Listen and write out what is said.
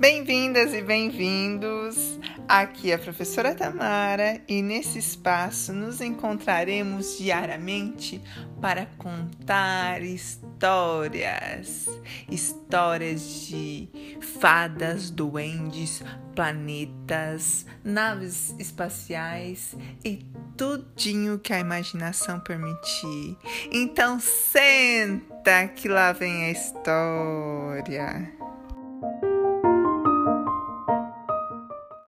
Bem-vindas e bem-vindos. Aqui é a professora Tamara e nesse espaço nos encontraremos diariamente para contar histórias. Histórias de fadas, duendes, planetas, naves espaciais e tudinho que a imaginação permitir. Então senta que lá vem a história.